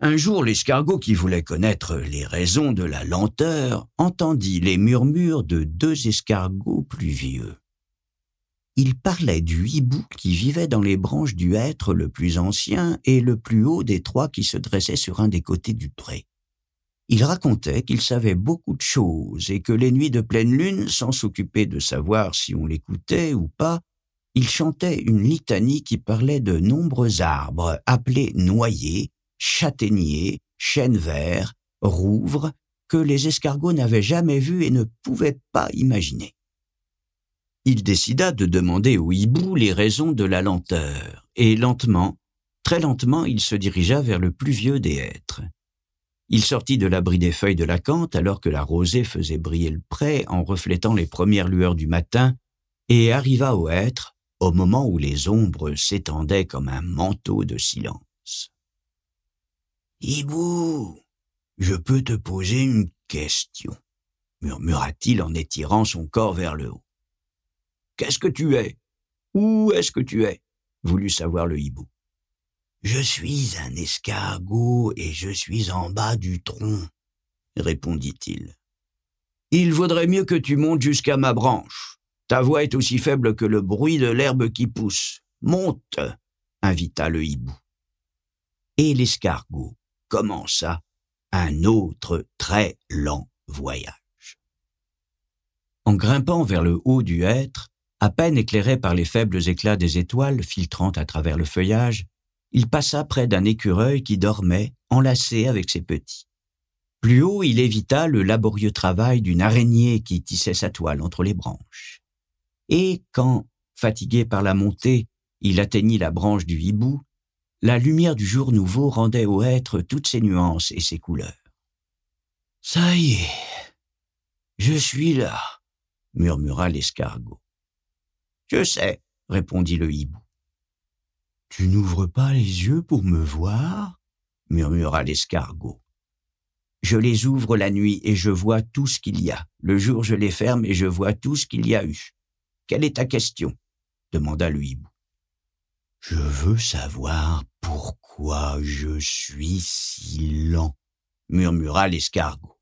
Un jour, l'escargot qui voulait connaître les raisons de la lenteur entendit les murmures de deux escargots plus vieux. Ils parlaient du hibou qui vivait dans les branches du hêtre le plus ancien et le plus haut des trois qui se dressaient sur un des côtés du pré. Ils racontaient qu'ils savaient beaucoup de choses et que les nuits de pleine lune, sans s'occuper de savoir si on l'écoutait ou pas, ils chantaient une litanie qui parlait de nombreux arbres appelés noyers, châtaigniers, chênes verts, rouvres, que les escargots n'avaient jamais vus et ne pouvaient pas imaginer. Il décida de demander au hibou les raisons de la lenteur, et lentement, très lentement, il se dirigea vers le plus vieux des êtres. Il sortit de l'abri des feuilles de la cante alors que la rosée faisait briller le pré en reflétant les premières lueurs du matin, et arriva au hêtre au moment où les ombres s'étendaient comme un manteau de silence. Hibou, je peux te poser une question, murmura-t-il en étirant son corps vers le haut. Qu'est-ce que tu es? Où est-ce que tu es? voulut savoir le hibou. Je suis un escargot et je suis en bas du tronc, répondit-il. Il vaudrait mieux que tu montes jusqu'à ma branche. Ta voix est aussi faible que le bruit de l'herbe qui pousse. Monte, invita le hibou. Et l'escargot commença un autre très lent voyage. En grimpant vers le haut du hêtre, à peine éclairé par les faibles éclats des étoiles filtrant à travers le feuillage, il passa près d'un écureuil qui dormait, enlacé avec ses petits. Plus haut, il évita le laborieux travail d'une araignée qui tissait sa toile entre les branches. Et quand, fatigué par la montée, il atteignit la branche du hibou, la lumière du jour nouveau rendait au être toutes ses nuances et ses couleurs. Ça y est, je suis là, murmura l'escargot. Je sais, répondit le hibou. Tu n'ouvres pas les yeux pour me voir murmura l'escargot. Je les ouvre la nuit et je vois tout ce qu'il y a. Le jour je les ferme et je vois tout ce qu'il y a eu. Quelle est ta question? demanda le hibou. Je veux savoir pourquoi je suis si lent, murmura l'escargot.